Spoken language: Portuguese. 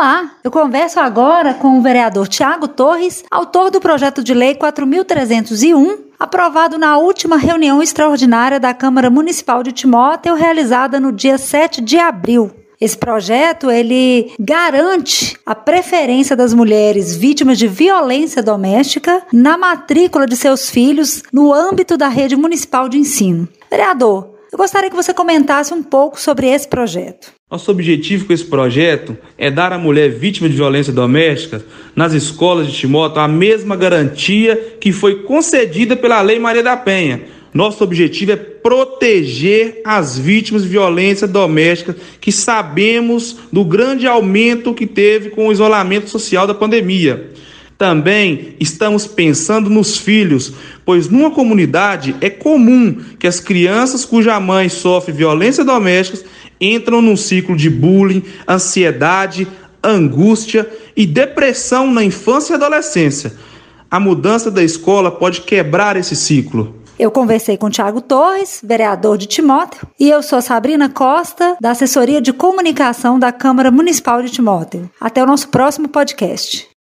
Olá, eu converso agora com o vereador Tiago Torres, autor do projeto de lei 4301, aprovado na última reunião extraordinária da Câmara Municipal de Timóteo, realizada no dia 7 de abril. Esse projeto ele garante a preferência das mulheres vítimas de violência doméstica na matrícula de seus filhos no âmbito da rede municipal de ensino. Vereador, eu gostaria que você comentasse um pouco sobre esse projeto. Nosso objetivo com esse projeto é dar à mulher vítima de violência doméstica nas escolas de Timóteo a mesma garantia que foi concedida pela Lei Maria da Penha. Nosso objetivo é proteger as vítimas de violência doméstica, que sabemos do grande aumento que teve com o isolamento social da pandemia. Também estamos pensando nos filhos, pois numa comunidade é comum que as crianças cuja mãe sofre violência doméstica entram num ciclo de bullying, ansiedade, angústia e depressão na infância e adolescência. A mudança da escola pode quebrar esse ciclo. Eu conversei com Tiago Torres, vereador de Timóteo, e eu sou Sabrina Costa, da Assessoria de Comunicação da Câmara Municipal de Timóteo. Até o nosso próximo podcast.